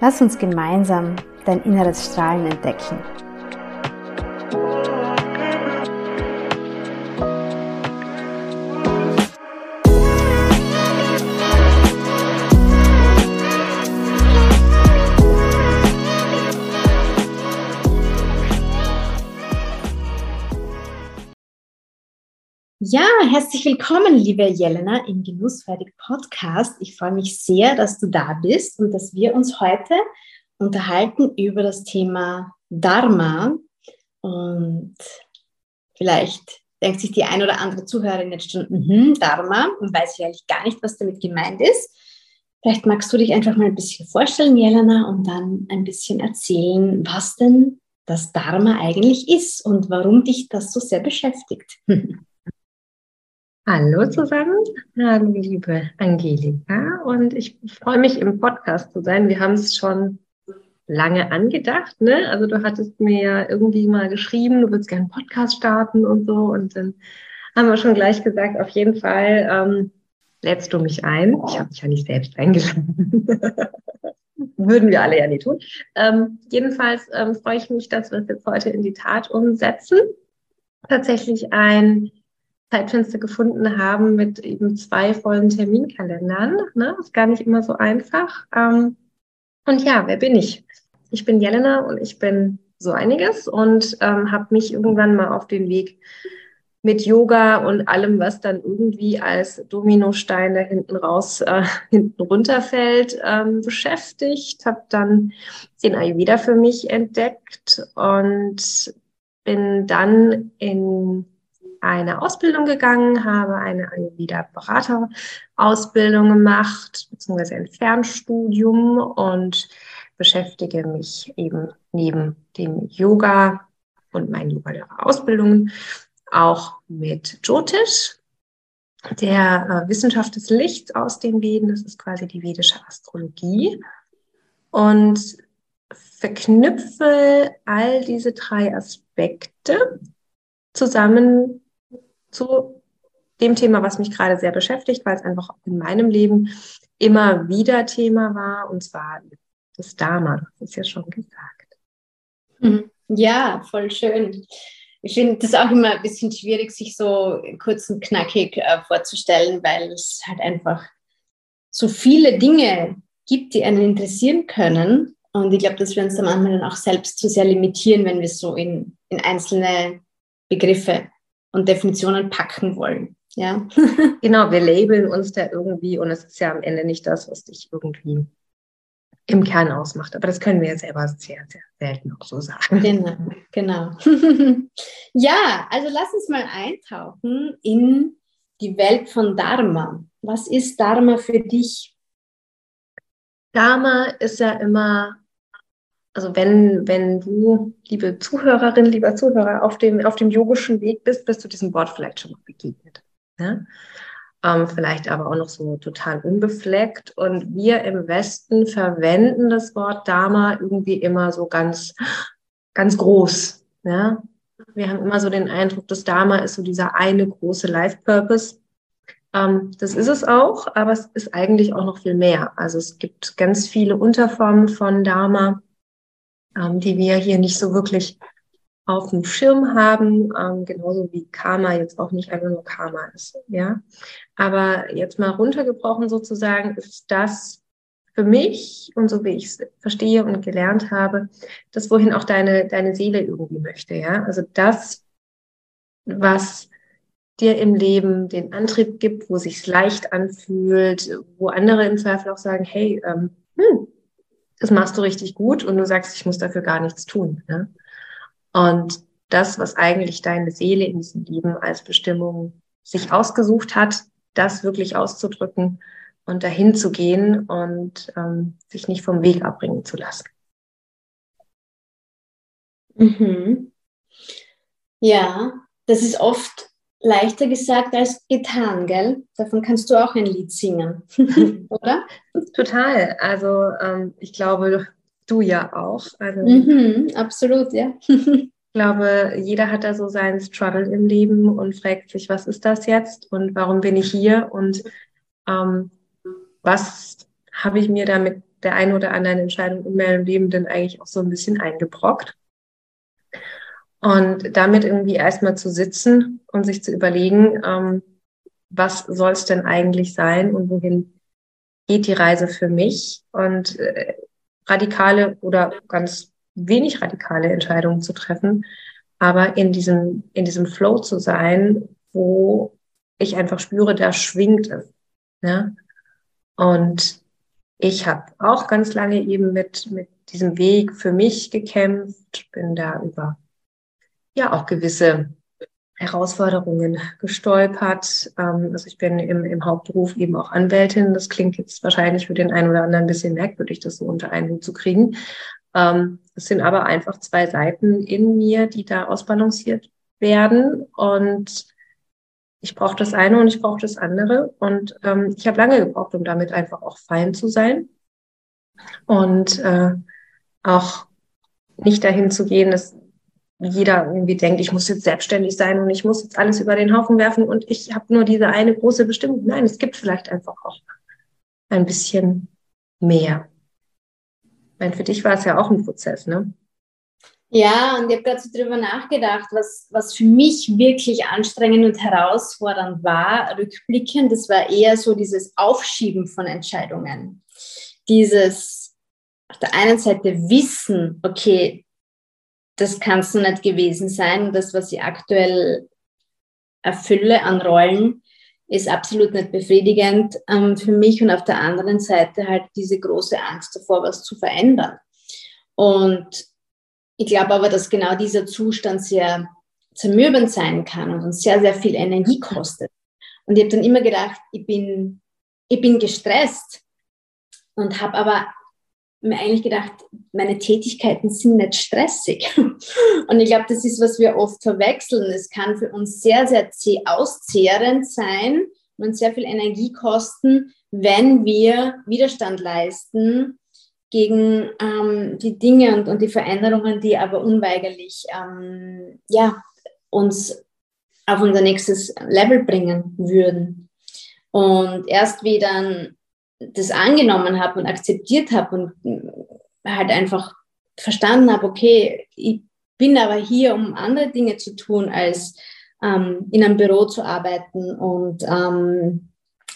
Lass uns gemeinsam dein inneres Strahlen entdecken. Ja, herzlich willkommen, liebe Jelena, im Genussfertig Podcast. Ich freue mich sehr, dass du da bist und dass wir uns heute unterhalten über das Thema Dharma. Und vielleicht denkt sich die ein oder andere Zuhörerin jetzt schon, mm Dharma, und weiß eigentlich gar nicht, was damit gemeint ist. Vielleicht magst du dich einfach mal ein bisschen vorstellen, Jelena, und dann ein bisschen erzählen, was denn das Dharma eigentlich ist und warum dich das so sehr beschäftigt. Hallo zusammen, hallo liebe Angelika und ich freue mich im Podcast zu sein. Wir haben es schon lange angedacht, ne? Also du hattest mir ja irgendwie mal geschrieben, du würdest gerne einen Podcast starten und so und dann haben wir schon gleich gesagt, auf jeden Fall ähm, lädst du mich ein. Ich habe mich ja nicht selbst eingeladen. Würden wir alle ja nicht tun. Ähm, jedenfalls ähm, freue ich mich, dass wir es jetzt heute in die Tat umsetzen. Tatsächlich ein Zeitfenster gefunden haben mit eben zwei vollen Terminkalendern. Ne? Ist gar nicht immer so einfach. Ähm, und ja, wer bin ich? Ich bin Jelena und ich bin so einiges und ähm, habe mich irgendwann mal auf den Weg mit Yoga und allem, was dann irgendwie als Dominosteine hinten raus, äh, hinten runterfällt, ähm, beschäftigt. Habe dann den Ayurveda für mich entdeckt und bin dann in eine Ausbildung gegangen, habe eine Ayurveda-Beraterausbildung gemacht, beziehungsweise ein Fernstudium und beschäftige mich eben neben dem Yoga und meinen Yoga-Ausbildungen auch mit Jyotish, der äh, Wissenschaft des Lichts aus den Veden. Das ist quasi die vedische Astrologie. Und verknüpfe all diese drei Aspekte zusammen zu dem Thema, was mich gerade sehr beschäftigt, weil es einfach in meinem Leben immer wieder Thema war, und zwar das Dharma. Das ist ja schon gesagt. Mhm. Ja, voll schön. Ich finde das auch immer ein bisschen schwierig, sich so kurz und knackig äh, vorzustellen, weil es halt einfach so viele Dinge gibt, die einen interessieren können. Und ich glaube, dass wir uns dann manchmal dann auch selbst zu sehr limitieren, wenn wir so in, in einzelne Begriffe und Definitionen packen wollen. Ja. genau, wir labeln uns da irgendwie und es ist ja am Ende nicht das, was dich irgendwie im Kern ausmacht. Aber das können wir ja selber sehr, sehr selten auch so sagen. Genau, genau. ja, also lass uns mal eintauchen in die Welt von Dharma. Was ist Dharma für dich? Dharma ist ja immer also wenn, wenn du, liebe Zuhörerin, lieber Zuhörer, auf dem, auf dem yogischen Weg bist, bist du diesem Wort vielleicht schon mal begegnet. Ne? Ähm, vielleicht aber auch noch so total unbefleckt. Und wir im Westen verwenden das Wort Dharma irgendwie immer so ganz, ganz groß. Ne? Wir haben immer so den Eindruck, das Dharma ist so dieser eine große Life-Purpose. Ähm, das ist es auch, aber es ist eigentlich auch noch viel mehr. Also es gibt ganz viele Unterformen von Dharma ähm, die wir hier nicht so wirklich auf dem Schirm haben, ähm, genauso wie Karma jetzt auch nicht einfach nur Karma ist, ja. Aber jetzt mal runtergebrochen sozusagen ist das für mich und so wie ich es verstehe und gelernt habe, das, wohin auch deine, deine Seele irgendwie möchte, ja. Also das, was dir im Leben den Antrieb gibt, wo sich's leicht anfühlt, wo andere im Zweifel auch sagen, hey, ähm, hm, das machst du richtig gut und du sagst, ich muss dafür gar nichts tun. Ne? Und das, was eigentlich deine Seele in diesem Leben als Bestimmung sich ausgesucht hat, das wirklich auszudrücken und dahin zu gehen und ähm, sich nicht vom Weg abbringen zu lassen. Mhm. Ja, das ist oft leichter gesagt als getan, gell? Davon kannst du auch ein Lied singen, oder? Total. Also ähm, ich glaube, du ja auch. Also, mhm, absolut, ja. ich glaube, jeder hat da so seinen Struggle im Leben und fragt sich, was ist das jetzt und warum bin ich hier und ähm, was habe ich mir da mit der einen oder anderen Entscheidung in meinem Leben denn eigentlich auch so ein bisschen eingebrockt? Und damit irgendwie erstmal zu sitzen und sich zu überlegen, ähm, was soll es denn eigentlich sein und wohin geht die Reise für mich? Und äh, radikale oder ganz wenig radikale Entscheidungen zu treffen, aber in diesem, in diesem Flow zu sein, wo ich einfach spüre, da schwingt es. Ja? Und ich habe auch ganz lange eben mit, mit diesem Weg für mich gekämpft, bin da über ja auch gewisse Herausforderungen gestolpert. Ähm, also ich bin im, im Hauptberuf eben auch Anwältin. Das klingt jetzt wahrscheinlich für den einen oder anderen ein bisschen merkwürdig, das so unter einen Hut zu kriegen. Ähm, es sind aber einfach zwei Seiten in mir, die da ausbalanciert werden. Und ich brauche das eine und ich brauche das andere. Und ähm, ich habe lange gebraucht, um damit einfach auch fein zu sein. Und äh, auch nicht dahin zu gehen, dass jeder irgendwie denkt, ich muss jetzt selbstständig sein und ich muss jetzt alles über den Haufen werfen und ich habe nur diese eine große Bestimmung. Nein, es gibt vielleicht einfach auch ein bisschen mehr. Ich meine, für dich war es ja auch ein Prozess, ne? Ja, und ich habe gerade so drüber nachgedacht, was, was für mich wirklich anstrengend und herausfordernd war, rückblickend, das war eher so dieses Aufschieben von Entscheidungen. Dieses auf der einen Seite wissen, okay, das kann es nicht gewesen sein. Das, was ich aktuell erfülle an Rollen, ist absolut nicht befriedigend ähm, für mich und auf der anderen Seite halt diese große Angst davor, was zu verändern. Und ich glaube aber, dass genau dieser Zustand sehr zermürbend sein kann und uns sehr, sehr viel Energie kostet. Und ich habe dann immer gedacht, ich bin, ich bin gestresst und habe aber mir eigentlich gedacht, meine Tätigkeiten sind nicht stressig. Und ich glaube, das ist, was wir oft verwechseln. Es kann für uns sehr, sehr auszehrend sein und sehr viel Energie kosten, wenn wir Widerstand leisten gegen ähm, die Dinge und, und die Veränderungen, die aber unweigerlich ähm, ja, uns auf unser nächstes Level bringen würden. Und erst wie dann das angenommen habe und akzeptiert habe und halt einfach verstanden habe, okay, ich bin aber hier, um andere Dinge zu tun, als ähm, in einem Büro zu arbeiten und ähm,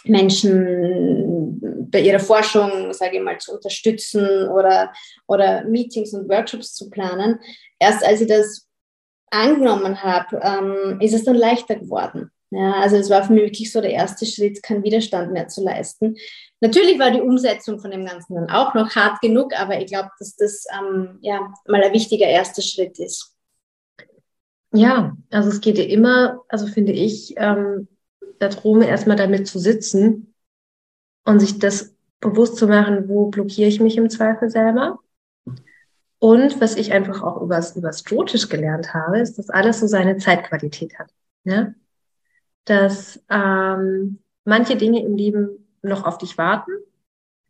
Menschen bei ihrer Forschung, sage ich mal, zu unterstützen oder, oder Meetings und Workshops zu planen. Erst als ich das angenommen habe, ähm, ist es dann leichter geworden. Ja, also es war für mich wirklich so der erste Schritt, keinen Widerstand mehr zu leisten. Natürlich war die Umsetzung von dem Ganzen dann auch noch hart genug, aber ich glaube, dass das ähm, ja mal ein wichtiger erster Schritt ist. Ja, also es geht ja immer, also finde ich, ähm, darum, erstmal damit zu sitzen und sich das bewusst zu machen, wo blockiere ich mich im Zweifel selber. Und was ich einfach auch übers, übers Stotisch gelernt habe, ist, dass alles so seine Zeitqualität hat. Ja? Dass ähm, manche Dinge im Leben noch auf dich warten,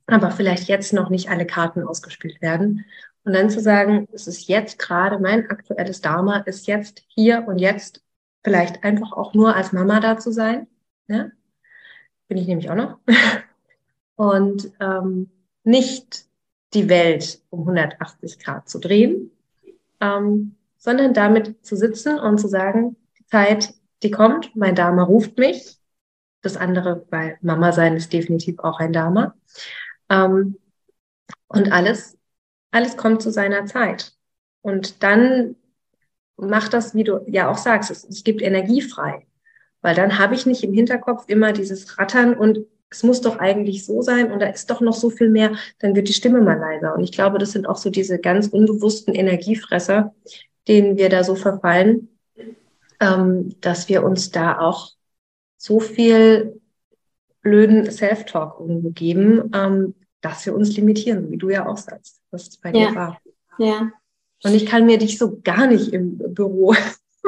aber vielleicht jetzt noch nicht alle Karten ausgespielt werden. Und dann zu sagen, es ist jetzt gerade mein aktuelles Dharma, ist jetzt hier und jetzt vielleicht einfach auch nur als Mama da zu sein. Ja? Bin ich nämlich auch noch. und ähm, nicht die Welt um 180 Grad zu drehen, ähm, sondern damit zu sitzen und zu sagen, die Zeit, die kommt, mein Dharma ruft mich das andere, weil Mama sein ist definitiv auch ein Dharma. Ähm, Und alles, alles kommt zu seiner Zeit. Und dann macht das, wie du ja auch sagst, es, es gibt Energie frei. Weil dann habe ich nicht im Hinterkopf immer dieses Rattern und es muss doch eigentlich so sein und da ist doch noch so viel mehr, dann wird die Stimme mal leiser. Und ich glaube, das sind auch so diese ganz unbewussten Energiefresser, denen wir da so verfallen, dass wir uns da auch so viel blöden Self-Talk irgendwo geben, ähm, dass wir uns limitieren, wie du ja auch sagst, was bei ja. dir war. Ja. Und ich kann mir dich so gar nicht im Büro.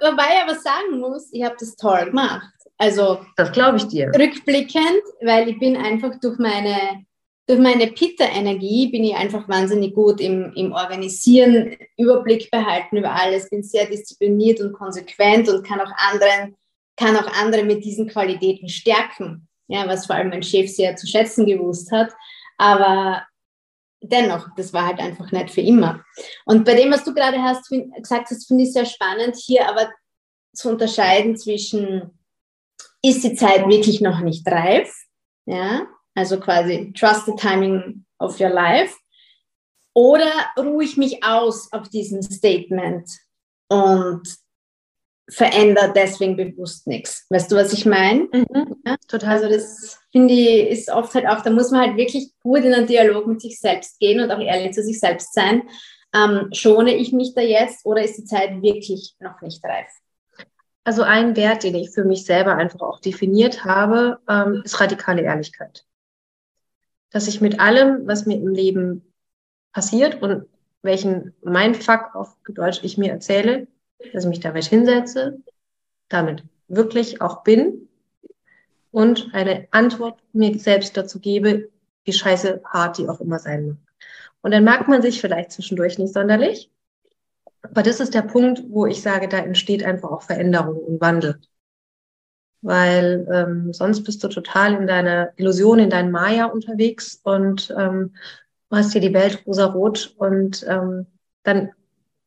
Wobei ich aber sagen muss, ich habe das toll gemacht. Also das glaube ich dir. Rückblickend, weil ich bin einfach durch meine durch meine Pitta-Energie bin ich einfach wahnsinnig gut im, im Organisieren, Überblick behalten über alles, bin sehr diszipliniert und konsequent und kann auch anderen, kann auch andere mit diesen Qualitäten stärken. Ja, was vor allem mein Chef sehr zu schätzen gewusst hat. Aber dennoch, das war halt einfach nicht für immer. Und bei dem, was du gerade hast, gesagt hast, finde ich sehr spannend, hier aber zu unterscheiden zwischen, ist die Zeit wirklich noch nicht reif? Ja, also quasi trust the timing of your life. Oder ruhe ich mich aus auf diesem Statement und verändere deswegen bewusst nichts. Weißt du, was ich meine? Mhm, ja? Total. Also das finde ich ist oft halt auch, da muss man halt wirklich gut in einen Dialog mit sich selbst gehen und auch ehrlich zu sich selbst sein. Ähm, schone ich mich da jetzt oder ist die Zeit wirklich noch nicht reif? Also ein Wert, den ich für mich selber einfach auch definiert habe, ähm, ist radikale Ehrlichkeit dass ich mit allem, was mir im Leben passiert und welchen Mindfuck auf Deutsch ich mir erzähle, dass ich mich damit hinsetze, damit wirklich auch bin und eine Antwort mir selbst dazu gebe, wie scheiße hart die auch immer sein mag. Und dann mag man sich vielleicht zwischendurch nicht sonderlich, aber das ist der Punkt, wo ich sage, da entsteht einfach auch Veränderung und Wandel weil ähm, sonst bist du total in deiner Illusion, in deinem Maya unterwegs und ähm, hast hier die Welt rosa-rot und ähm, dann,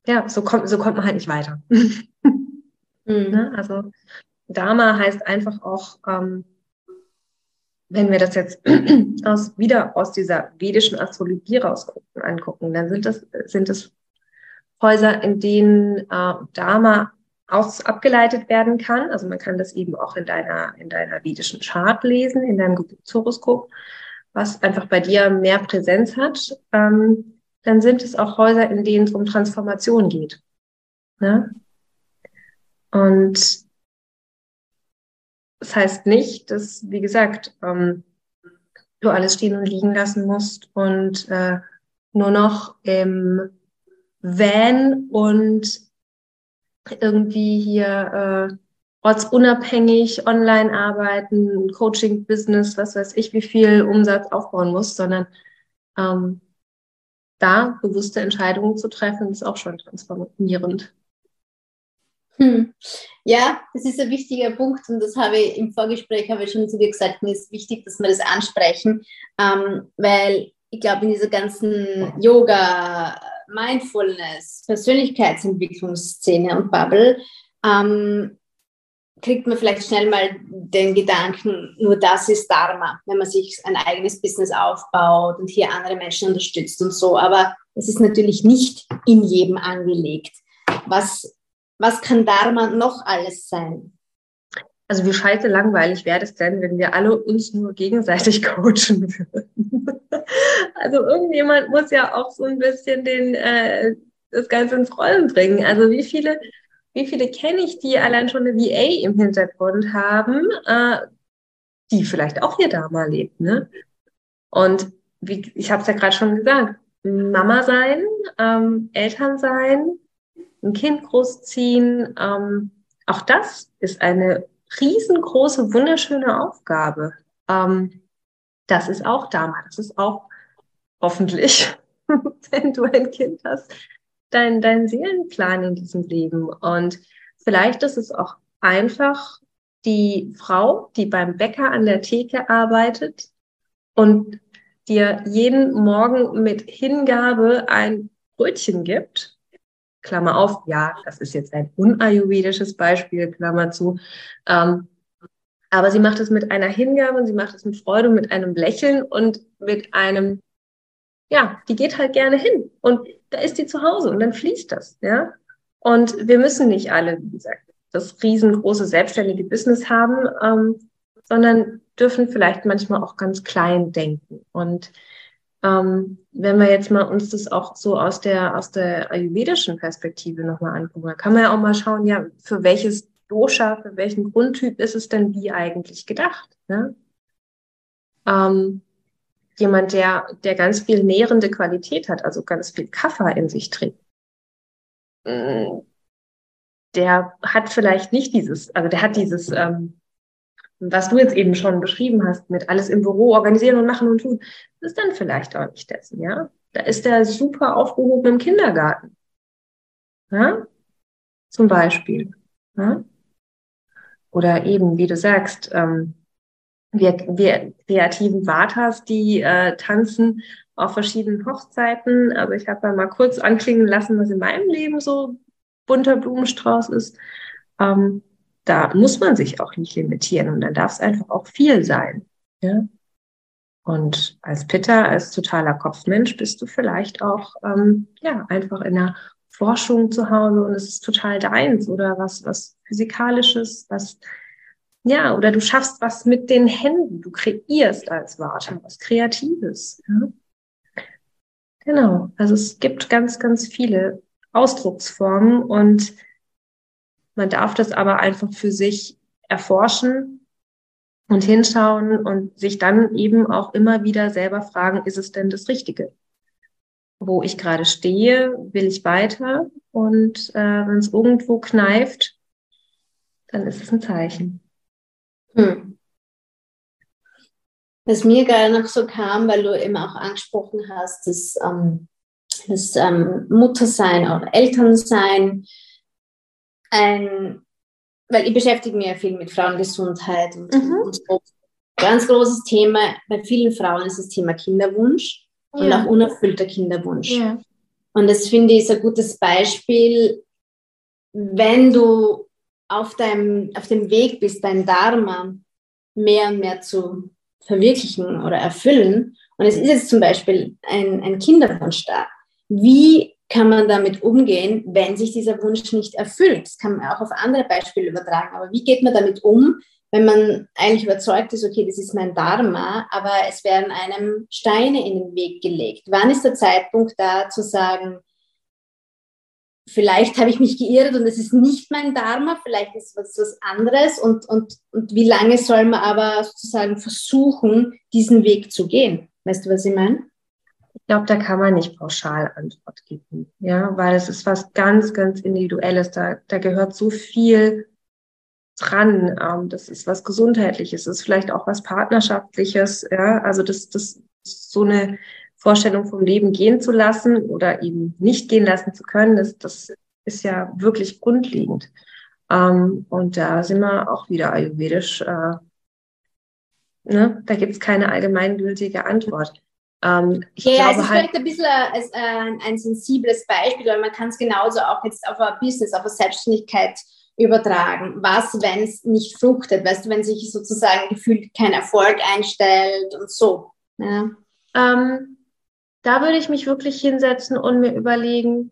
ja, so kommt, so kommt man halt nicht weiter. mhm. ne? Also Dharma heißt einfach auch, ähm, wenn wir das jetzt aus, wieder aus dieser vedischen Astrologie rausgucken, angucken, dann sind das, sind es Häuser, in denen äh, Dharma auch abgeleitet werden kann. Also man kann das eben auch in deiner, in deiner vedischen Chart lesen, in deinem Geburtshoroskop, was einfach bei dir mehr Präsenz hat. Ähm, dann sind es auch Häuser, in denen es um Transformation geht. Ne? Und das heißt nicht, dass, wie gesagt, ähm, du alles stehen und liegen lassen musst und äh, nur noch im Van und irgendwie hier äh, ortsunabhängig online arbeiten, Coaching, Business, was weiß ich, wie viel Umsatz aufbauen muss, sondern ähm, da bewusste Entscheidungen zu treffen, ist auch schon transformierend. Hm. Ja, das ist ein wichtiger Punkt und das habe ich im Vorgespräch habe ich schon zu dir gesagt, mir ist wichtig, dass wir das ansprechen, ähm, weil ich glaube, in dieser ganzen Yoga, Mindfulness, Persönlichkeitsentwicklungsszene und Bubble ähm, kriegt man vielleicht schnell mal den Gedanken, nur das ist Dharma, wenn man sich ein eigenes Business aufbaut und hier andere Menschen unterstützt und so. Aber es ist natürlich nicht in jedem angelegt. Was, was kann Dharma noch alles sein? Also wie scheiße langweilig wäre es denn, wenn wir alle uns nur gegenseitig coachen würden? also irgendjemand muss ja auch so ein bisschen den, äh, das Ganze ins Rollen bringen. Also wie viele, wie viele kenne ich, die allein schon eine VA im Hintergrund haben, äh, die vielleicht auch hier da mal lebt, ne? Und wie, ich habe es ja gerade schon gesagt, Mama sein, ähm, Eltern sein, ein Kind großziehen, ähm, auch das ist eine riesengroße, wunderschöne Aufgabe. Ähm, das ist auch damals, das ist auch hoffentlich, wenn du ein Kind hast, dein, dein Seelenplan in diesem Leben. Und vielleicht ist es auch einfach die Frau, die beim Bäcker an der Theke arbeitet und dir jeden Morgen mit Hingabe ein Brötchen gibt Klammer auf, ja, das ist jetzt ein unayurvedisches Beispiel, Klammer zu. Ähm, Aber sie macht es mit einer Hingabe und sie macht es mit Freude und mit einem Lächeln und mit einem, ja, die geht halt gerne hin und da ist die zu Hause und dann fließt das, ja. Und wir müssen nicht alle, wie gesagt, das riesengroße selbstständige Business haben, ähm, sondern dürfen vielleicht manchmal auch ganz klein denken. Und ähm, wenn wir jetzt mal uns das auch so aus der, aus der ayurvedischen Perspektive nochmal angucken, dann kann man ja auch mal schauen, ja, für welches Dosha, für welchen Grundtyp ist es denn wie eigentlich gedacht? Ne? Ähm, jemand, der, der ganz viel nährende Qualität hat, also ganz viel Kaffer in sich trägt, mm, der hat vielleicht nicht dieses, also der hat dieses, ähm, was du jetzt eben schon beschrieben hast, mit alles im Büro organisieren und machen und tun, ist dann vielleicht auch nicht dessen, ja. Da ist der super aufgehoben im Kindergarten. Ja? Zum Beispiel. Ja? Oder eben, wie du sagst, ähm, wir, wir kreativen Vatas, die äh, tanzen auf verschiedenen Hochzeiten. Also ich habe mal kurz anklingen lassen, was in meinem Leben so bunter Blumenstrauß ist. Ähm, da muss man sich auch nicht limitieren und dann darf es einfach auch viel sein. Ja? Und als Pitter, als totaler Kopfmensch bist du vielleicht auch ähm, ja einfach in der Forschung zu Hause und es ist total deins oder was was physikalisches, was ja oder du schaffst was mit den Händen, du kreierst als Warte was Kreatives. Ja? Genau, also es gibt ganz ganz viele Ausdrucksformen und man darf das aber einfach für sich erforschen und hinschauen und sich dann eben auch immer wieder selber fragen, ist es denn das Richtige? Wo ich gerade stehe, will ich weiter? Und äh, wenn es irgendwo kneift, dann ist es ein Zeichen. Hm. Was mir gerade noch so kam, weil du eben auch angesprochen hast, dass ähm, das ähm, Muttersein oder Elternsein ein, weil ich beschäftige mich ja viel mit Frauengesundheit und, mhm. und so. Ganz großes Thema bei vielen Frauen ist das Thema Kinderwunsch ja. und auch unerfüllter Kinderwunsch. Ja. Und das finde ich ist ein gutes Beispiel, wenn du auf, deinem, auf dem Weg bist, dein Dharma mehr und mehr zu verwirklichen oder erfüllen. Und es ist jetzt zum Beispiel ein, ein Kinderwunsch da. Wie kann man damit umgehen, wenn sich dieser Wunsch nicht erfüllt? Das kann man auch auf andere Beispiele übertragen. Aber wie geht man damit um, wenn man eigentlich überzeugt ist, okay, das ist mein Dharma, aber es werden einem Steine in den Weg gelegt? Wann ist der Zeitpunkt da zu sagen, vielleicht habe ich mich geirrt und es ist nicht mein Dharma, vielleicht ist es was anderes und, und, und wie lange soll man aber sozusagen versuchen, diesen Weg zu gehen? Weißt du, was ich meine? Ich glaube, da kann man nicht pauschal Antwort geben, ja, weil es ist was ganz, ganz Individuelles. Da, da gehört so viel dran. Ähm, das ist was Gesundheitliches, das ist vielleicht auch was Partnerschaftliches, ja. Also das, das so eine Vorstellung vom Leben gehen zu lassen oder eben nicht gehen lassen zu können, das, das ist ja wirklich grundlegend. Ähm, und da sind wir auch wieder ayurvedisch. Äh, ne? Da gibt es keine allgemeingültige Antwort. Ähm, ja, glaube es ist halt, vielleicht ein bisschen ein, ein, ein sensibles Beispiel, weil man kann es genauso auch jetzt auf ein Business, auf eine Selbstständigkeit übertragen. Was, wenn es nicht fruchtet? Weißt du, wenn sich sozusagen gefühlt kein Erfolg einstellt und so. Ja. Ähm, da würde ich mich wirklich hinsetzen und mir überlegen,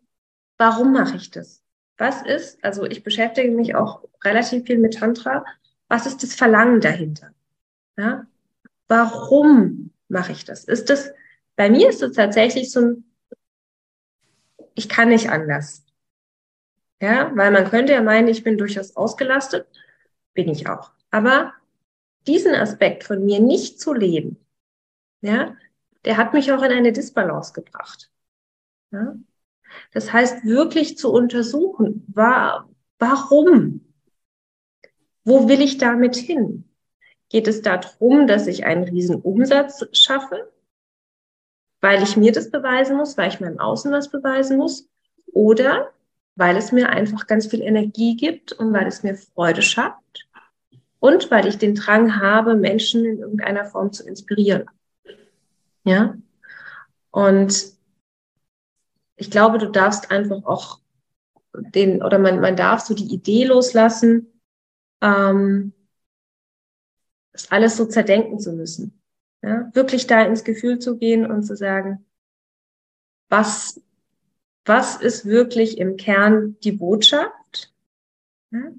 warum mache ich das? Was ist, also ich beschäftige mich auch relativ viel mit Tantra, was ist das Verlangen dahinter? Ja? Warum mache ich das? Ist das, bei mir ist es tatsächlich so ein, ich kann nicht anders. Ja, weil man könnte ja meinen, ich bin durchaus ausgelastet, bin ich auch. Aber diesen Aspekt von mir nicht zu leben, ja, der hat mich auch in eine Disbalance gebracht. Ja? Das heißt, wirklich zu untersuchen, war, warum? Wo will ich damit hin? Geht es darum, dass ich einen riesen Umsatz schaffe, weil ich mir das beweisen muss, weil ich meinem Außen was beweisen muss? Oder weil es mir einfach ganz viel Energie gibt und weil es mir Freude schafft und weil ich den Drang habe, Menschen in irgendeiner Form zu inspirieren. Ja? Und ich glaube, du darfst einfach auch den, oder man, man darf so die Idee loslassen, ähm, das alles so zerdenken zu müssen. Ja? Wirklich da ins Gefühl zu gehen und zu sagen, was, was ist wirklich im Kern die Botschaft? Ja?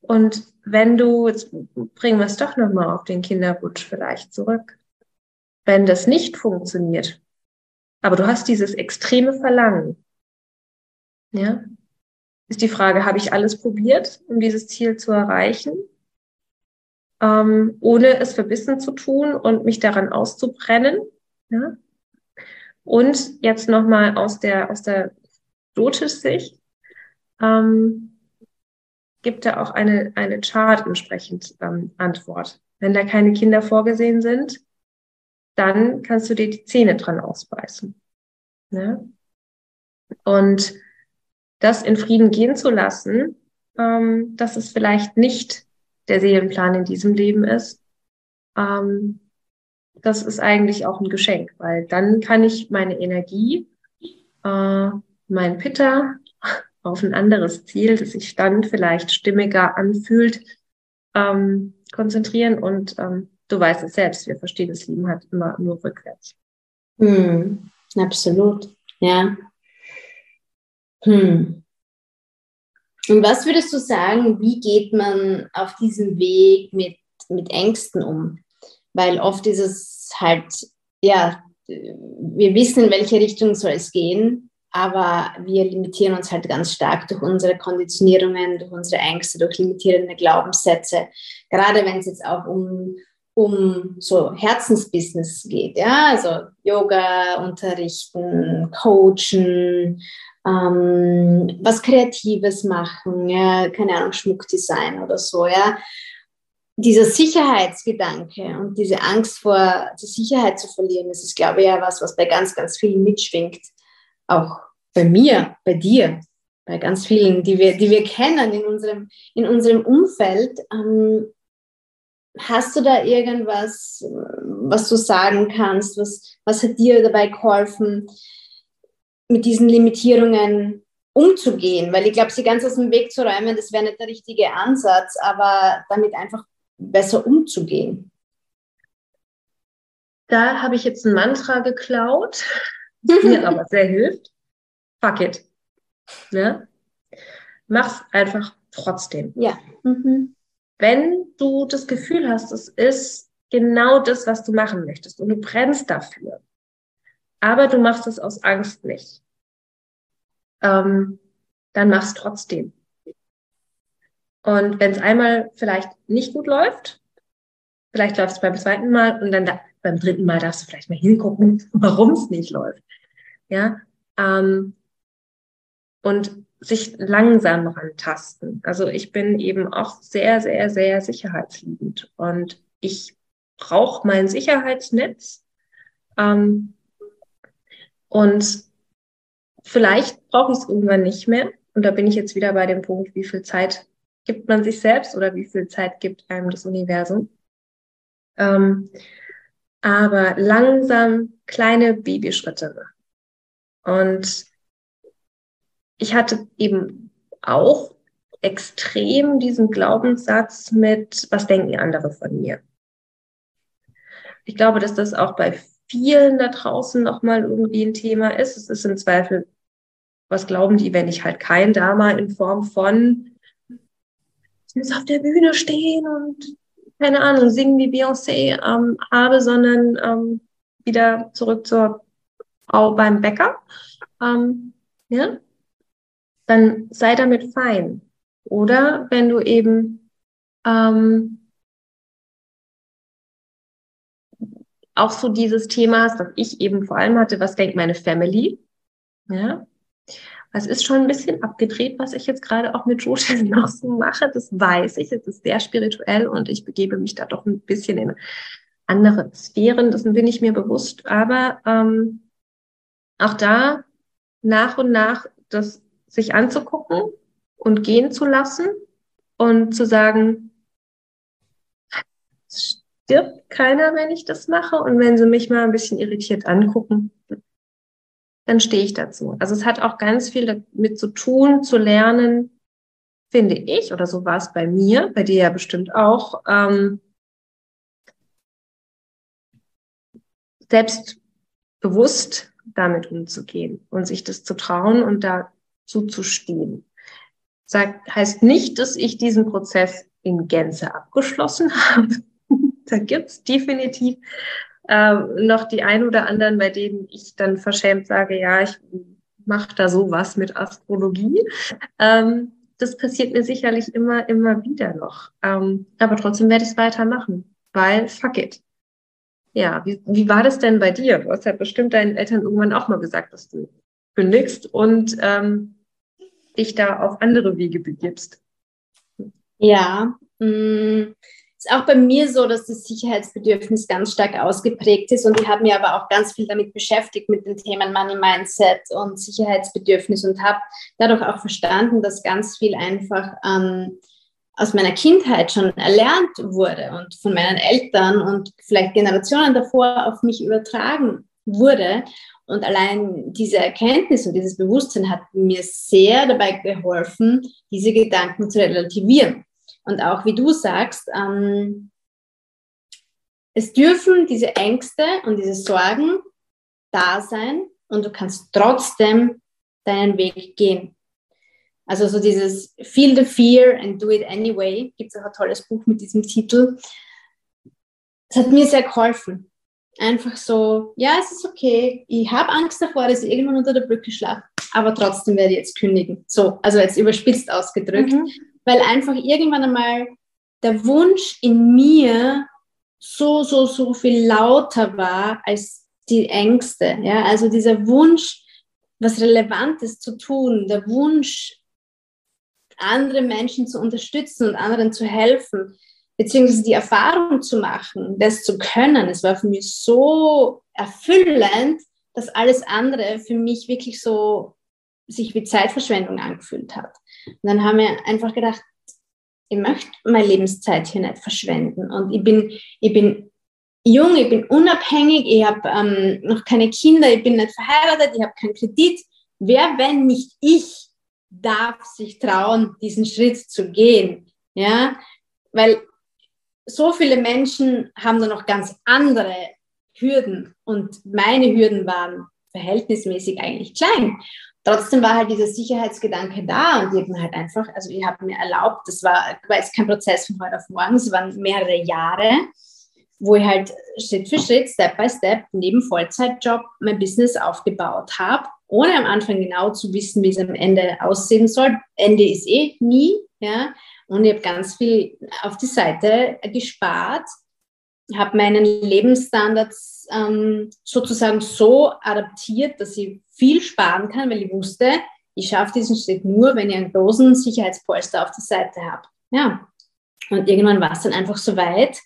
Und wenn du, jetzt bringen wir es doch nochmal auf den Kinderwunsch vielleicht zurück, wenn das nicht funktioniert, aber du hast dieses extreme Verlangen, ja, ist die Frage, habe ich alles probiert, um dieses Ziel zu erreichen? Ähm, ohne es verbissen zu tun und mich daran auszubrennen. Ja? Und jetzt nochmal aus der, aus der Lotus-Sicht, ähm, gibt da auch eine, eine Chart entsprechend ähm, Antwort. Wenn da keine Kinder vorgesehen sind, dann kannst du dir die Zähne dran ausbeißen. Ja? Und das in Frieden gehen zu lassen, ähm, das ist vielleicht nicht der Seelenplan in diesem Leben ist, ähm, das ist eigentlich auch ein Geschenk, weil dann kann ich meine Energie, äh, mein Pitter auf ein anderes Ziel, das sich dann vielleicht stimmiger anfühlt, ähm, konzentrieren. Und ähm, du weißt es selbst, wir verstehen das Leben halt immer nur rückwärts. Hm, absolut, ja. Hm. Und was würdest du sagen, wie geht man auf diesem Weg mit, mit Ängsten um? Weil oft ist es halt, ja, wir wissen, in welche Richtung soll es gehen, aber wir limitieren uns halt ganz stark durch unsere Konditionierungen, durch unsere Ängste, durch limitierende Glaubenssätze. Gerade wenn es jetzt auch um, um so Herzensbusiness geht, ja, also Yoga unterrichten, coachen, ähm, was Kreatives machen, ja, keine Ahnung, Schmuckdesign oder so, ja. Dieser Sicherheitsgedanke und diese Angst vor die Sicherheit zu verlieren, das ist, glaube ich, ja was, was bei ganz, ganz vielen mitschwingt. Auch bei mir, bei dir, bei ganz vielen, die wir, die wir kennen in unserem, in unserem Umfeld. Ähm, hast du da irgendwas, was du sagen kannst? Was, was hat dir dabei geholfen, mit diesen Limitierungen umzugehen, weil ich glaube, sie ganz aus dem Weg zu räumen, das wäre nicht der richtige Ansatz, aber damit einfach besser umzugehen. Da habe ich jetzt ein Mantra geklaut, das mir aber sehr hilft. Fuck it. Ja? Mach's einfach trotzdem. Ja. Mhm. Wenn du das Gefühl hast, es ist genau das, was du machen möchtest und du brennst dafür, aber du machst es aus Angst nicht, ähm, dann mach's trotzdem. Und wenn es einmal vielleicht nicht gut läuft, vielleicht läuft es beim zweiten Mal und dann da, beim dritten Mal darfst du vielleicht mal hingucken, warum es nicht läuft. Ja, ähm, und sich langsam rantasten. Also ich bin eben auch sehr, sehr, sehr sicherheitsliebend und ich brauche mein Sicherheitsnetz. Ähm, und vielleicht brauche es irgendwann nicht mehr. Und da bin ich jetzt wieder bei dem Punkt, wie viel Zeit gibt man sich selbst oder wie viel Zeit gibt einem das Universum. Ähm, aber langsam kleine Babyschritte. Und ich hatte eben auch extrem diesen Glaubenssatz mit, was denken andere von mir? Ich glaube, dass das auch bei vielen da draußen nochmal irgendwie ein Thema ist. Es ist im Zweifel, was glauben die, wenn ich halt kein Dharma in Form von ich muss auf der Bühne stehen und keine Ahnung, singen wie Beyoncé ähm, habe, sondern ähm, wieder zurück zur Frau beim Bäcker. Ähm, ja? Dann sei damit fein. Oder wenn du eben ähm, auch so dieses Thema hast, was ich eben vor allem hatte, was denkt meine Family? Ja. Es ist schon ein bisschen abgedreht, was ich jetzt gerade auch mit Joshua noch so mache. Das weiß ich. Es ist sehr spirituell und ich begebe mich da doch ein bisschen in andere Sphären. Das bin ich mir bewusst. Aber ähm, auch da nach und nach das sich anzugucken und gehen zu lassen und zu sagen, stirbt keiner, wenn ich das mache. Und wenn sie mich mal ein bisschen irritiert angucken, dann stehe ich dazu. Also es hat auch ganz viel damit zu tun, zu lernen, finde ich, oder so war es bei mir, bei dir ja bestimmt auch, ähm, selbstbewusst damit umzugehen und sich das zu trauen und dazu zu stehen. Sagt, heißt nicht, dass ich diesen Prozess in Gänze abgeschlossen habe. Da gibt's definitiv äh, noch die ein oder anderen, bei denen ich dann verschämt sage, ja, ich mache da sowas mit Astrologie. Ähm, das passiert mir sicherlich immer, immer wieder noch. Ähm, aber trotzdem werde ich es weitermachen, weil fuck it. Ja, wie, wie war das denn bei dir? Du hast ja bestimmt deinen Eltern irgendwann auch mal gesagt, dass du kündigst und ähm, dich da auf andere Wege begibst. Ja, mh, mm, ist auch bei mir so, dass das Sicherheitsbedürfnis ganz stark ausgeprägt ist und ich habe mich aber auch ganz viel damit beschäftigt mit den Themen Money Mindset und Sicherheitsbedürfnis und habe dadurch auch verstanden, dass ganz viel einfach ähm, aus meiner Kindheit schon erlernt wurde und von meinen Eltern und vielleicht Generationen davor auf mich übertragen wurde. Und allein diese Erkenntnis und dieses Bewusstsein hat mir sehr dabei geholfen, diese Gedanken zu relativieren. Und auch wie du sagst, ähm, es dürfen diese Ängste und diese Sorgen da sein und du kannst trotzdem deinen Weg gehen. Also so dieses Feel the Fear and Do It Anyway, gibt es auch ein tolles Buch mit diesem Titel. Das hat mir sehr geholfen. Einfach so, ja, es ist okay, ich habe Angst davor, dass ich irgendwann unter der Brücke schlafe, aber trotzdem werde ich jetzt kündigen. So, also jetzt überspitzt ausgedrückt, mhm. Weil einfach irgendwann einmal der Wunsch in mir so, so, so viel lauter war als die Ängste. Ja? Also dieser Wunsch, was Relevantes zu tun, der Wunsch, andere Menschen zu unterstützen und anderen zu helfen, beziehungsweise die Erfahrung zu machen, das zu können. Es war für mich so erfüllend, dass alles andere für mich wirklich so sich wie Zeitverschwendung angefühlt hat. Und dann haben wir einfach gedacht, ich möchte meine Lebenszeit hier nicht verschwenden. Und ich bin, ich bin jung, ich bin unabhängig, ich habe ähm, noch keine Kinder, ich bin nicht verheiratet, ich habe keinen Kredit. Wer, wenn nicht ich, darf sich trauen, diesen Schritt zu gehen. Ja, weil so viele Menschen haben da noch ganz andere Hürden und meine Hürden waren verhältnismäßig eigentlich klein. Trotzdem war halt dieser Sicherheitsgedanke da und ich habe mir halt einfach, also ich habe mir erlaubt, das war, war jetzt kein Prozess von heute auf morgen, es waren mehrere Jahre, wo ich halt Schritt für Schritt, Step by Step, neben Vollzeitjob mein Business aufgebaut habe ohne am Anfang genau zu wissen, wie es am Ende aussehen soll. Ende ist eh nie, ja. Und ich habe ganz viel auf die Seite gespart, habe meinen Lebensstandards ähm, sozusagen so adaptiert, dass ich viel sparen kann, weil ich wusste, ich schaffe diesen Schritt nur, wenn ich einen großen Sicherheitspolster auf der Seite habe. Ja. Und irgendwann war es dann einfach so weit,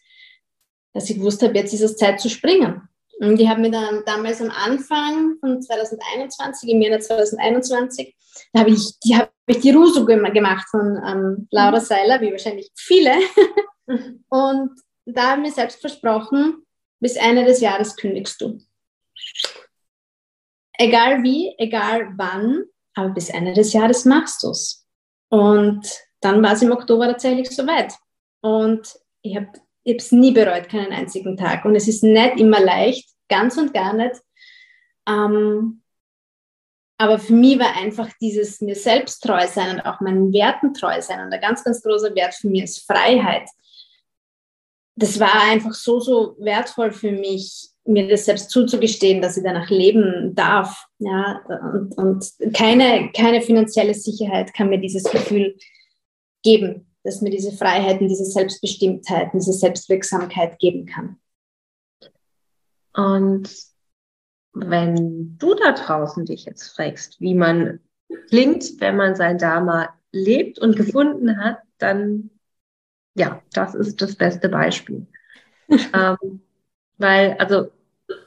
dass ich gewusst habe, jetzt ist es Zeit zu springen. Und die haben mir dann damals am Anfang von 2021, im Januar 2021, da habe ich, die habe ich die Rusu gemacht von ähm, Laura mhm. Seiler, wie wahrscheinlich viele. Und da habe ich mir selbst versprochen, bis Ende des Jahres kündigst du. Egal wie, egal wann, aber bis Ende des Jahres machst du es. Und dann war es im Oktober tatsächlich soweit. Und ich habe es nie bereut, keinen einzigen Tag. Und es ist nicht immer leicht, ganz und gar nicht. Ähm, aber für mich war einfach dieses mir selbst treu sein und auch meinen Werten treu sein. Und ein ganz, ganz großer Wert für mich ist Freiheit. Das war einfach so, so wertvoll für mich, mir das selbst zuzugestehen, dass ich danach leben darf. Ja, und, und keine, keine finanzielle Sicherheit kann mir dieses Gefühl geben dass mir diese Freiheiten, diese Selbstbestimmtheit, diese Selbstwirksamkeit geben kann. Und wenn du da draußen dich jetzt fragst, wie man klingt, wenn man sein Dharma lebt und gefunden hat, dann ja, das ist das beste Beispiel. ähm, weil, also,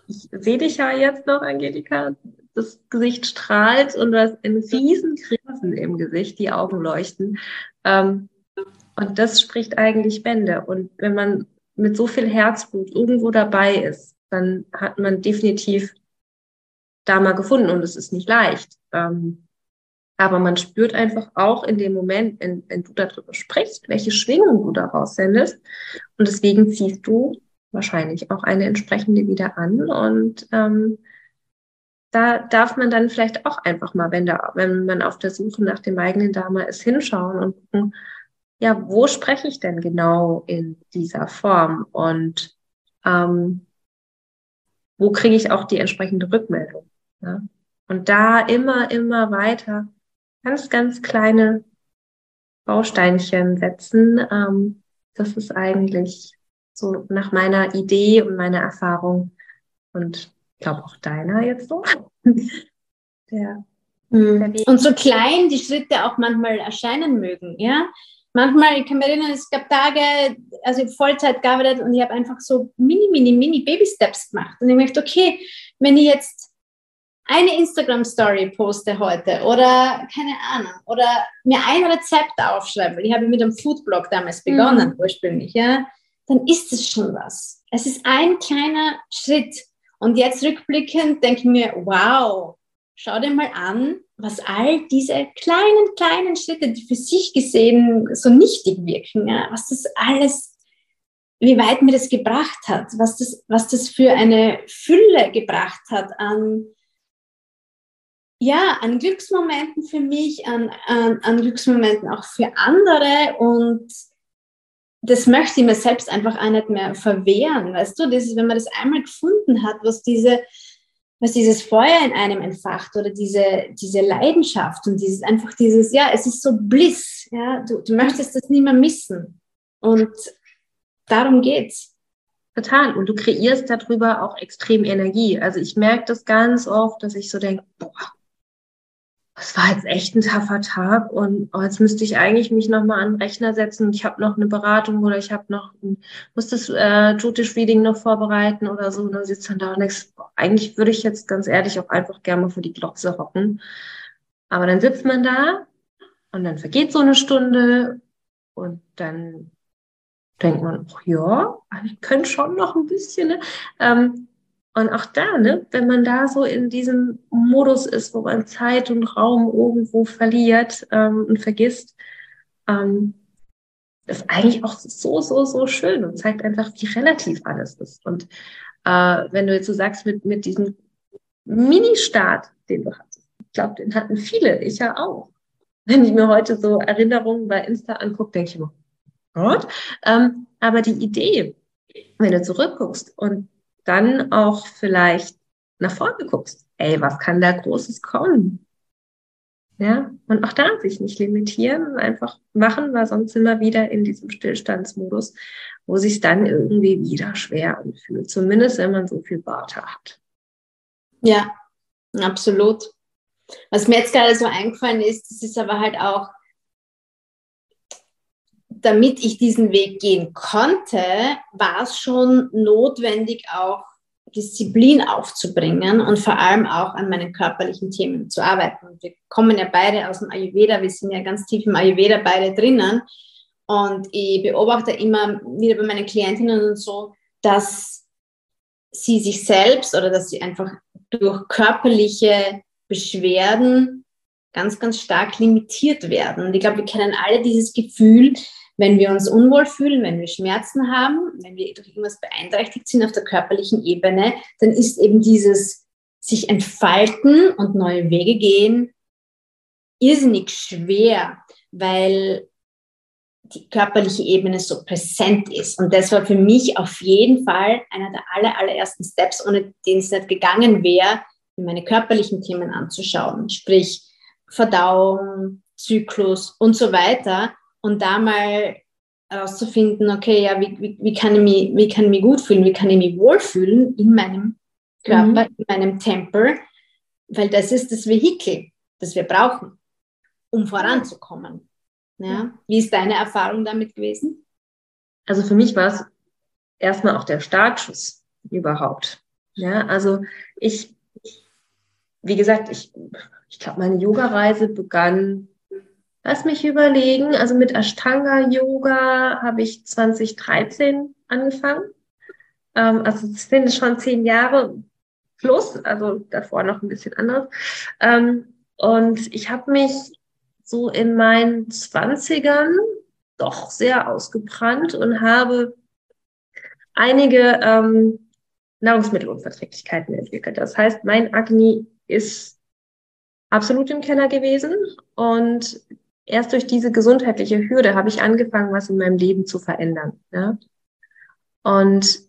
ich sehe dich ja jetzt noch, Angelika, das Gesicht strahlt und du hast einen riesen Grinsen im Gesicht, die Augen leuchten. Ähm, und das spricht eigentlich Bände. Und wenn man mit so viel Herzblut irgendwo dabei ist, dann hat man definitiv da mal gefunden und es ist nicht leicht. Ähm, aber man spürt einfach auch in dem Moment, wenn, wenn du darüber sprichst, welche Schwingung du daraus sendest. Und deswegen ziehst du wahrscheinlich auch eine entsprechende wieder an. Und ähm, da darf man dann vielleicht auch einfach mal, wenn, da, wenn man auf der Suche nach dem eigenen Dharma ist, hinschauen und gucken, ja, wo spreche ich denn genau in dieser Form? Und ähm, wo kriege ich auch die entsprechende Rückmeldung? Ja? Und da immer, immer weiter ganz, ganz kleine Bausteinchen setzen. Ähm, das ist eigentlich so nach meiner Idee und meiner Erfahrung und ich glaube auch deiner jetzt so. der, mhm. der und so klein die Schritte auch manchmal erscheinen mögen, ja. Manchmal, ich kann mich erinnern, es gab Tage, also ich Vollzeit gearbeitet und ich habe einfach so mini, mini, mini Baby-Steps gemacht. Und ich möchte, okay, wenn ich jetzt eine Instagram-Story poste heute oder keine Ahnung, oder mir ein Rezept aufschreibe, weil ich habe mit einem Foodblog damals begonnen, mhm. ursprünglich, ja, dann ist es schon was. Es ist ein kleiner Schritt. Und jetzt rückblickend denke ich mir, wow, schau dir mal an, was all diese kleinen, kleinen Schritte, die für sich gesehen so nichtig wirken, ja, was das alles, wie weit mir das gebracht hat, was das, was das für eine Fülle gebracht hat an, ja, an Glücksmomenten für mich, an, an, an Glücksmomenten auch für andere und das möchte ich mir selbst einfach auch nicht mehr verwehren, weißt du? Das ist, wenn man das einmal gefunden hat, was diese, was dieses Feuer in einem entfacht oder diese, diese Leidenschaft und dieses einfach dieses, ja, es ist so Bliss, ja, du, du möchtest das nie mehr missen. Und darum geht's. Total. Und du kreierst darüber auch extrem Energie. Also ich merke das ganz oft, dass ich so denke, boah, es war jetzt echt ein taffer Tag und oh, jetzt müsste ich eigentlich mich nochmal an den Rechner setzen und ich habe noch eine Beratung oder ich habe noch, ein, muss das äh, Jyotish Reading noch vorbereiten oder so und dann sitzt dann da und denkst, oh, eigentlich würde ich jetzt ganz ehrlich auch einfach gerne mal vor die Glotze hocken. Aber dann sitzt man da und dann vergeht so eine Stunde und dann denkt man, oh ja, ich könnte schon noch ein bisschen. Ne? Ähm, und auch da, ne, wenn man da so in diesem Modus ist, wo man Zeit und Raum irgendwo verliert ähm, und vergisst, ähm, ist eigentlich auch so, so, so schön und zeigt einfach, wie relativ alles ist. Und äh, wenn du jetzt so sagst, mit, mit diesem Mini-Start, den du hattest, ich glaube, den hatten viele, ich ja auch. Wenn ich mir heute so Erinnerungen bei Insta angucke, denke ich immer, Gott. Ähm, aber die Idee, wenn du zurückguckst und dann auch vielleicht nach vorne guckst. Ey, was kann da Großes kommen? Ja, und auch da sich nicht limitieren, einfach machen, weil sonst sind wir wieder in diesem Stillstandsmodus, wo sich dann irgendwie wieder schwer anfühlt. Zumindest wenn man so viel Worte hat. Ja, absolut. Was mir jetzt gerade so eingefallen ist, das ist aber halt auch, damit ich diesen Weg gehen konnte, war es schon notwendig, auch Disziplin aufzubringen und vor allem auch an meinen körperlichen Themen zu arbeiten. Wir kommen ja beide aus dem Ayurveda, wir sind ja ganz tief im Ayurveda beide drinnen. Und ich beobachte immer wieder bei meinen Klientinnen und so, dass sie sich selbst oder dass sie einfach durch körperliche Beschwerden ganz, ganz stark limitiert werden. Und ich glaube, wir kennen alle dieses Gefühl, wenn wir uns unwohl fühlen, wenn wir Schmerzen haben, wenn wir durch irgendwas beeinträchtigt sind auf der körperlichen Ebene, dann ist eben dieses sich entfalten und neue Wege gehen irrsinnig schwer, weil die körperliche Ebene so präsent ist. Und das war für mich auf jeden Fall einer der aller, allerersten Steps, ohne den es nicht gegangen wäre, mir meine körperlichen Themen anzuschauen, sprich Verdauung, Zyklus und so weiter und da mal herauszufinden, okay, ja, wie, wie, wie, kann ich mich, wie kann ich mich gut fühlen, wie kann ich mich wohlfühlen in meinem Körper, mhm. in meinem Tempel, weil das ist das Vehikel, das wir brauchen, um voranzukommen. Ja? Wie ist deine Erfahrung damit gewesen? Also für mich war es erstmal auch der Startschuss überhaupt. Ja, also ich, wie gesagt, ich, ich glaube, meine Yoga-Reise begann Lass mich überlegen. Also mit Ashtanga Yoga habe ich 2013 angefangen. Ähm, also es sind schon zehn Jahre plus, also davor noch ein bisschen anders. Ähm, und ich habe mich so in meinen Zwanzigern doch sehr ausgebrannt und habe einige ähm, Nahrungsmittelunverträglichkeiten entwickelt. Das heißt, mein Agni ist absolut im Keller gewesen und erst durch diese gesundheitliche Hürde habe ich angefangen, was in meinem Leben zu verändern. Ja? Und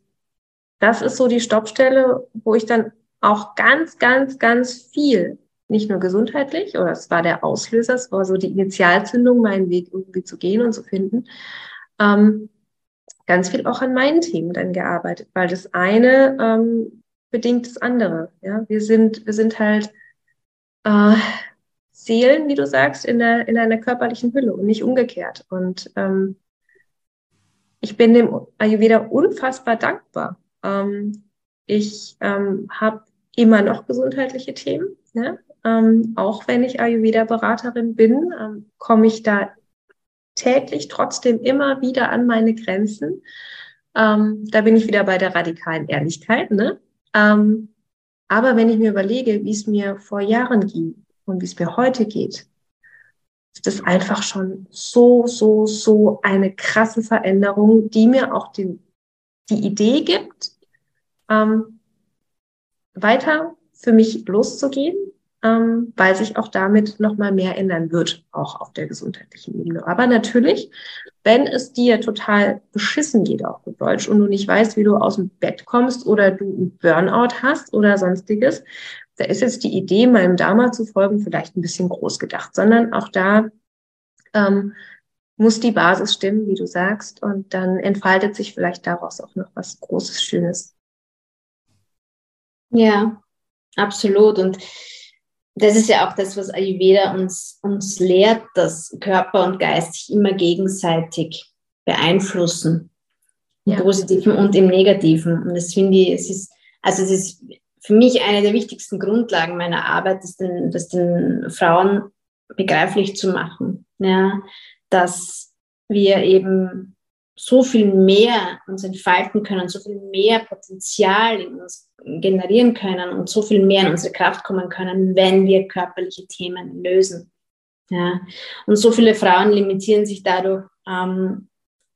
das ist so die Stoppstelle, wo ich dann auch ganz, ganz, ganz viel, nicht nur gesundheitlich, oder es war der Auslöser, es war so die Initialzündung, meinen Weg irgendwie zu gehen und zu finden, ähm, ganz viel auch an meinen Themen dann gearbeitet, weil das eine ähm, bedingt das andere. Ja, wir sind, wir sind halt äh, Seelen, wie du sagst, in, der, in einer körperlichen Hülle und nicht umgekehrt. Und ähm, ich bin dem Ayurveda unfassbar dankbar. Ähm, ich ähm, habe immer noch gesundheitliche Themen. Ja? Ähm, auch wenn ich Ayurveda-Beraterin bin, ähm, komme ich da täglich trotzdem immer wieder an meine Grenzen. Ähm, da bin ich wieder bei der radikalen Ehrlichkeit. Ne? Ähm, aber wenn ich mir überlege, wie es mir vor Jahren ging und wie es mir heute geht, ist das einfach schon so, so, so eine krasse Veränderung, die mir auch den, die Idee gibt, ähm, weiter für mich loszugehen, ähm, weil sich auch damit nochmal mehr ändern wird, auch auf der gesundheitlichen Ebene. Aber natürlich, wenn es dir total beschissen geht, auch gut Deutsch, und du nicht weißt, wie du aus dem Bett kommst oder du einen Burnout hast oder sonstiges, da ist jetzt die Idee, meinem Dharma zu folgen, vielleicht ein bisschen groß gedacht, sondern auch da ähm, muss die Basis stimmen, wie du sagst, und dann entfaltet sich vielleicht daraus auch noch was Großes, Schönes. Ja, absolut. Und das ist ja auch das, was Ayurveda uns, uns lehrt, dass Körper und Geist sich immer gegenseitig beeinflussen. Im ja. Positiven und im Negativen. Und das finde ich, es ist, also es ist für mich eine der wichtigsten Grundlagen meiner Arbeit, das den, das den Frauen begreiflich zu machen. Ja, dass wir eben so viel mehr uns entfalten können, so viel mehr Potenzial in uns generieren können und so viel mehr in unsere Kraft kommen können, wenn wir körperliche Themen lösen. Ja. Und so viele Frauen limitieren sich dadurch ähm,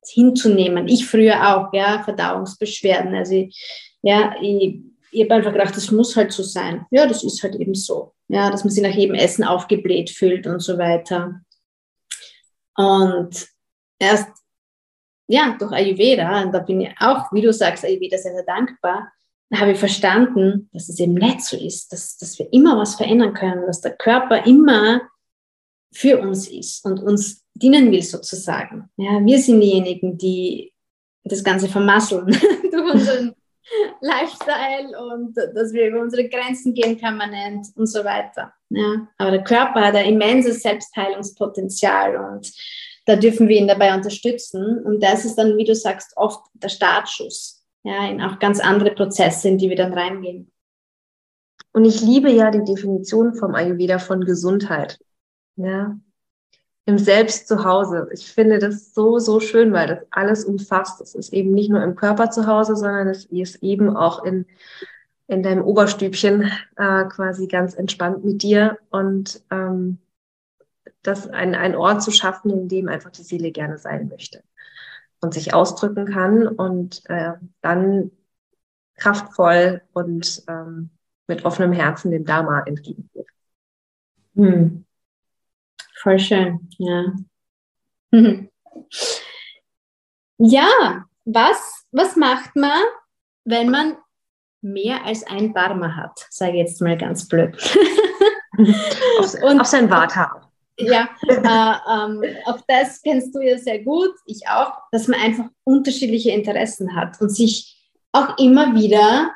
hinzunehmen. Ich früher auch, ja, Verdauungsbeschwerden. Also ich, ja, ich, ich habe einfach gedacht, das muss halt so sein. Ja, das ist halt eben so. Ja, dass man sich nach jedem Essen aufgebläht fühlt und so weiter. Und erst ja, durch Ayurveda, und da bin ich auch, wie du sagst, Ayurveda sehr, sehr dankbar, da habe ich verstanden, dass es eben nicht so ist, dass, dass wir immer was verändern können, dass der Körper immer für uns ist und uns dienen will sozusagen. Ja, wir sind diejenigen, die das Ganze vermasseln durch unseren Lifestyle und dass wir über unsere Grenzen gehen permanent und so weiter. Ja, aber der Körper hat ein immenses Selbstheilungspotenzial und da dürfen wir ihn dabei unterstützen. Und das ist dann, wie du sagst, oft der Startschuss, ja, in auch ganz andere Prozesse, in die wir dann reingehen. Und ich liebe ja die Definition vom Ayurveda von Gesundheit. Ja, im Selbst zu Hause. Ich finde das so, so schön, weil das alles umfasst. Es ist eben nicht nur im Körper zu Hause, sondern es ist eben auch in, in deinem Oberstübchen äh, quasi ganz entspannt mit dir. Und ähm, das ein, ein Ort zu schaffen, in dem einfach die Seele gerne sein möchte und sich ausdrücken kann und äh, dann kraftvoll und ähm, mit offenem Herzen dem Dharma entgegengeht. Hm. Voll schön, ja. ja, was, was macht man, wenn man mehr als ein Dharma hat? Sage ich jetzt mal ganz blöd. auf, und, auf sein Vata ja, äh, ähm, auch das kennst du ja sehr gut, ich auch, dass man einfach unterschiedliche Interessen hat und sich auch immer wieder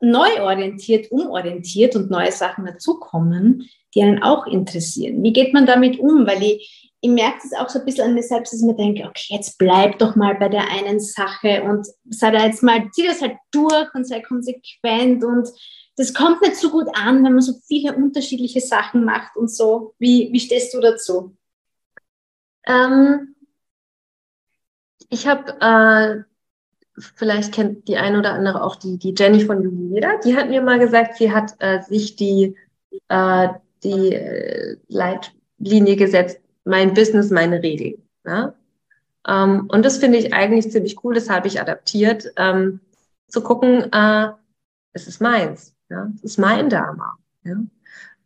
neu orientiert, umorientiert und neue Sachen dazukommen, die einen auch interessieren. Wie geht man damit um? Weil ich, ich merke es auch so ein bisschen an mir selbst, dass ich mir denke, okay, jetzt bleib doch mal bei der einen Sache und sei da jetzt mal, zieh das halt durch und sei konsequent und das kommt nicht so gut an, wenn man so viele unterschiedliche Sachen macht und so. Wie, wie stehst du dazu? Ähm, ich habe, äh, vielleicht kennt die eine oder andere auch die, die Jenny von Julieda, die hat mir mal gesagt, sie hat äh, sich die, äh, die äh, Leitlinie gesetzt, mein Business, meine Regeln. Ja? Ähm, und das finde ich eigentlich ziemlich cool, das habe ich adaptiert, ähm, zu gucken, äh, es ist meins, ja, es ist mein Dharma. Ja.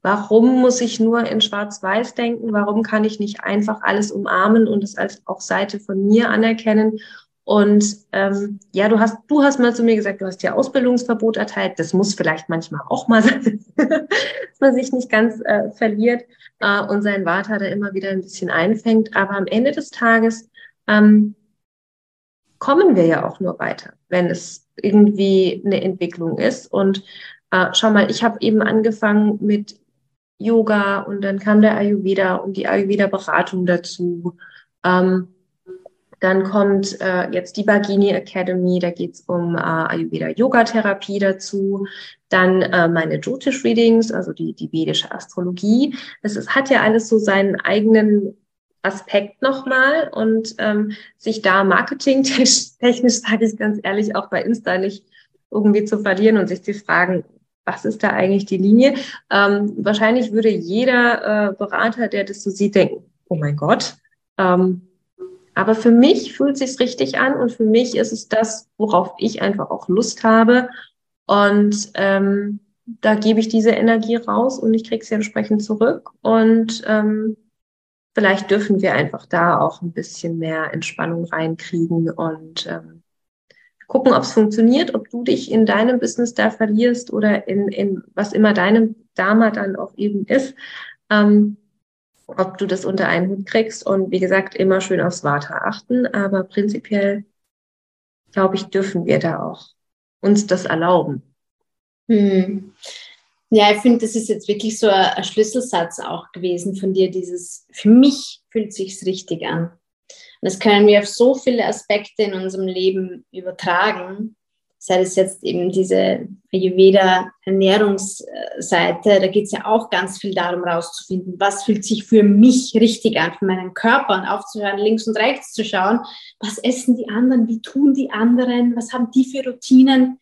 Warum muss ich nur in Schwarz-Weiß denken? Warum kann ich nicht einfach alles umarmen und es als auch Seite von mir anerkennen? Und ähm, ja, du hast, du hast mal zu mir gesagt, du hast ja Ausbildungsverbot erteilt. Das muss vielleicht manchmal auch mal sein, dass man sich nicht ganz äh, verliert äh, und seinen Vater da immer wieder ein bisschen einfängt. Aber am Ende des Tages ähm, kommen wir ja auch nur weiter, wenn es irgendwie eine Entwicklung ist. Und äh, schau mal, ich habe eben angefangen mit Yoga und dann kam der Ayurveda und die Ayurveda-Beratung dazu. Ähm, dann kommt äh, jetzt die Bagini Academy, da geht's um äh, Ayurveda-Yoga-Therapie dazu. Dann äh, meine Jyotish-Readings, also die, die vedische Astrologie. Es ist, hat ja alles so seinen eigenen Aspekt nochmal und ähm, sich da marketingtechnisch, sage ich ganz ehrlich, auch bei Insta nicht irgendwie zu verlieren und sich zu fragen, was ist da eigentlich die Linie? Ähm, wahrscheinlich würde jeder äh, Berater, der das so sieht, denken, oh mein Gott. Ähm, aber für mich fühlt es sich richtig an und für mich ist es das, worauf ich einfach auch Lust habe. Und ähm, da gebe ich diese Energie raus und ich kriege sie entsprechend zurück. Und ähm, vielleicht dürfen wir einfach da auch ein bisschen mehr Entspannung reinkriegen und ähm, gucken, ob es funktioniert, ob du dich in deinem Business da verlierst oder in, in was immer deinem Dharma dann auch eben ist, ähm, ob du das unter einen Hut kriegst. Und wie gesagt, immer schön aufs Vata achten, aber prinzipiell, glaube ich, dürfen wir da auch uns das erlauben. Hm. Ja, ich finde, das ist jetzt wirklich so ein, ein, Schlüsselsatz auch gewesen von dir, dieses, für mich fühlt sich's richtig an. Und das können wir auf so viele Aspekte in unserem Leben übertragen. Sei es jetzt eben diese Ayurveda-Ernährungsseite, da geht es ja auch ganz viel darum, rauszufinden, was fühlt sich für mich richtig an, für meinen Körper und aufzuhören, links und rechts zu schauen, was essen die anderen, wie tun die anderen, was haben die für Routinen.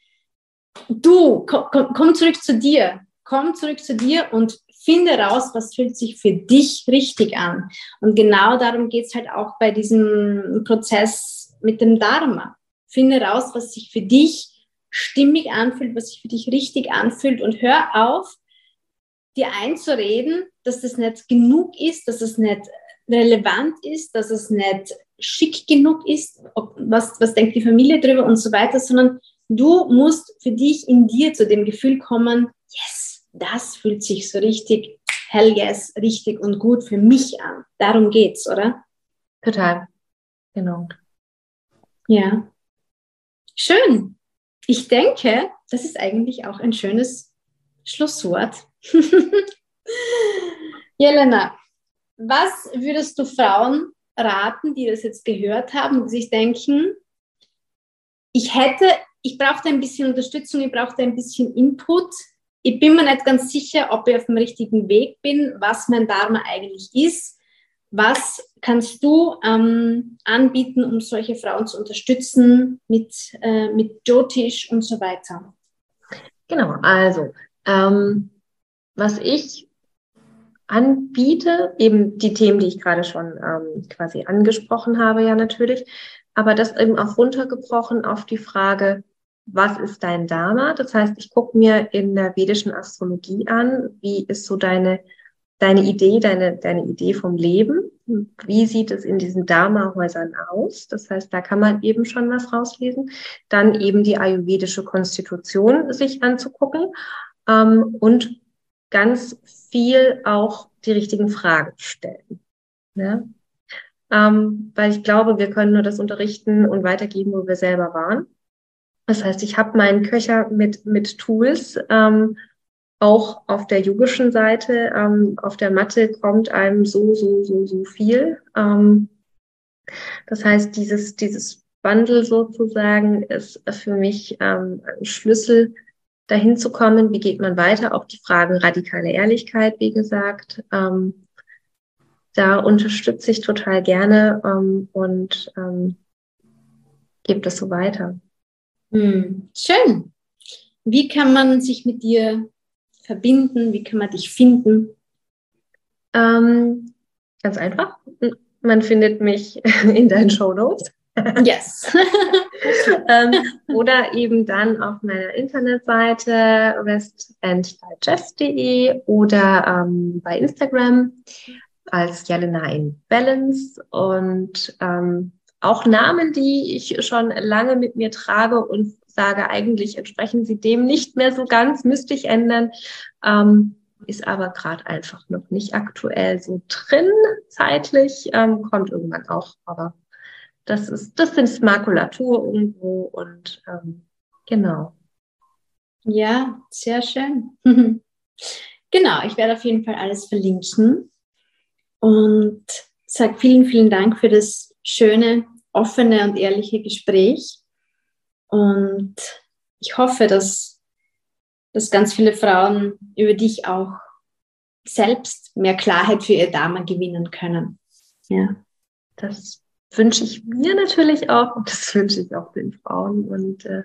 Du, komm, komm zurück zu dir komm zurück zu dir und finde raus, was fühlt sich für dich richtig an. Und genau darum geht es halt auch bei diesem Prozess mit dem Dharma. Finde raus, was sich für dich stimmig anfühlt, was sich für dich richtig anfühlt und hör auf, dir einzureden, dass das nicht genug ist, dass es nicht relevant ist, dass es nicht schick genug ist, ob, was, was denkt die Familie drüber und so weiter, sondern du musst für dich in dir zu dem Gefühl kommen, yes, das fühlt sich so richtig hell yes, richtig und gut für mich an. Darum geht's, oder? Total. Genau. Ja. Schön. Ich denke, das ist eigentlich auch ein schönes Schlusswort. Jelena, was würdest du Frauen raten, die das jetzt gehört haben und sich denken, ich hätte, ich brauchte ein bisschen Unterstützung, ich brauchte ein bisschen Input, ich bin mir nicht ganz sicher, ob ich auf dem richtigen Weg bin, was mein Dharma eigentlich ist. Was kannst du ähm, anbieten, um solche Frauen zu unterstützen mit, äh, mit Jyotish und so weiter? Genau, also ähm, was ich anbiete, eben die Themen, die ich gerade schon ähm, quasi angesprochen habe, ja natürlich, aber das eben auch runtergebrochen auf die Frage, was ist dein Dharma? Das heißt, ich gucke mir in der vedischen Astrologie an, wie ist so deine, deine Idee, deine, deine Idee vom Leben? Wie sieht es in diesen Dharma-Häusern aus? Das heißt, da kann man eben schon was rauslesen. Dann eben die ayurvedische Konstitution sich anzugucken ähm, und ganz viel auch die richtigen Fragen stellen. Ja? Ähm, weil ich glaube, wir können nur das unterrichten und weitergeben, wo wir selber waren. Das heißt, ich habe meinen Köcher mit, mit Tools, ähm, auch auf der yogischen Seite. Ähm, auf der Matte kommt einem so, so, so, so viel. Ähm, das heißt, dieses, dieses Bundle sozusagen ist für mich ähm, ein Schlüssel, dahin zu kommen. Wie geht man weiter? Auch die Fragen radikale Ehrlichkeit, wie gesagt. Ähm, da unterstütze ich total gerne ähm, und ähm, gebe das so weiter. Hm, schön. Wie kann man sich mit dir verbinden? Wie kann man dich finden? Ähm, ganz einfach. Man findet mich in deinen Show Notes. Yes. ähm, oder eben dann auf meiner Internetseite restanddigest.de oder ähm, bei Instagram als Jelena in Balance und ähm, auch Namen, die ich schon lange mit mir trage und sage, eigentlich entsprechen sie dem nicht mehr so ganz, müsste ich ändern. Ähm, ist aber gerade einfach noch nicht aktuell so drin, zeitlich, ähm, kommt irgendwann auch, aber das ist, das sind Makulatur irgendwo und ähm, genau. Ja, sehr schön. genau, ich werde auf jeden Fall alles verlinken und sage vielen, vielen Dank für das schöne, offene und ehrliche Gespräch. Und ich hoffe, dass, dass ganz viele Frauen über dich auch selbst mehr Klarheit für ihr Dharma gewinnen können. Ja. Das wünsche ich mir natürlich auch und das wünsche ich auch den Frauen und äh,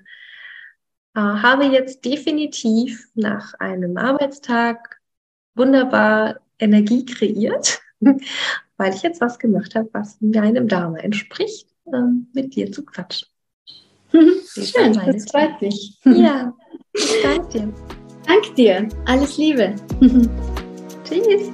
äh, habe jetzt definitiv nach einem Arbeitstag wunderbar Energie kreiert, weil ich jetzt was gemacht habe, was meinem Dharma entspricht, äh, mit dir zu quatschen. Schön, das freut mich. Ja, danke dir. Danke dir. Alles Liebe. Tschüss.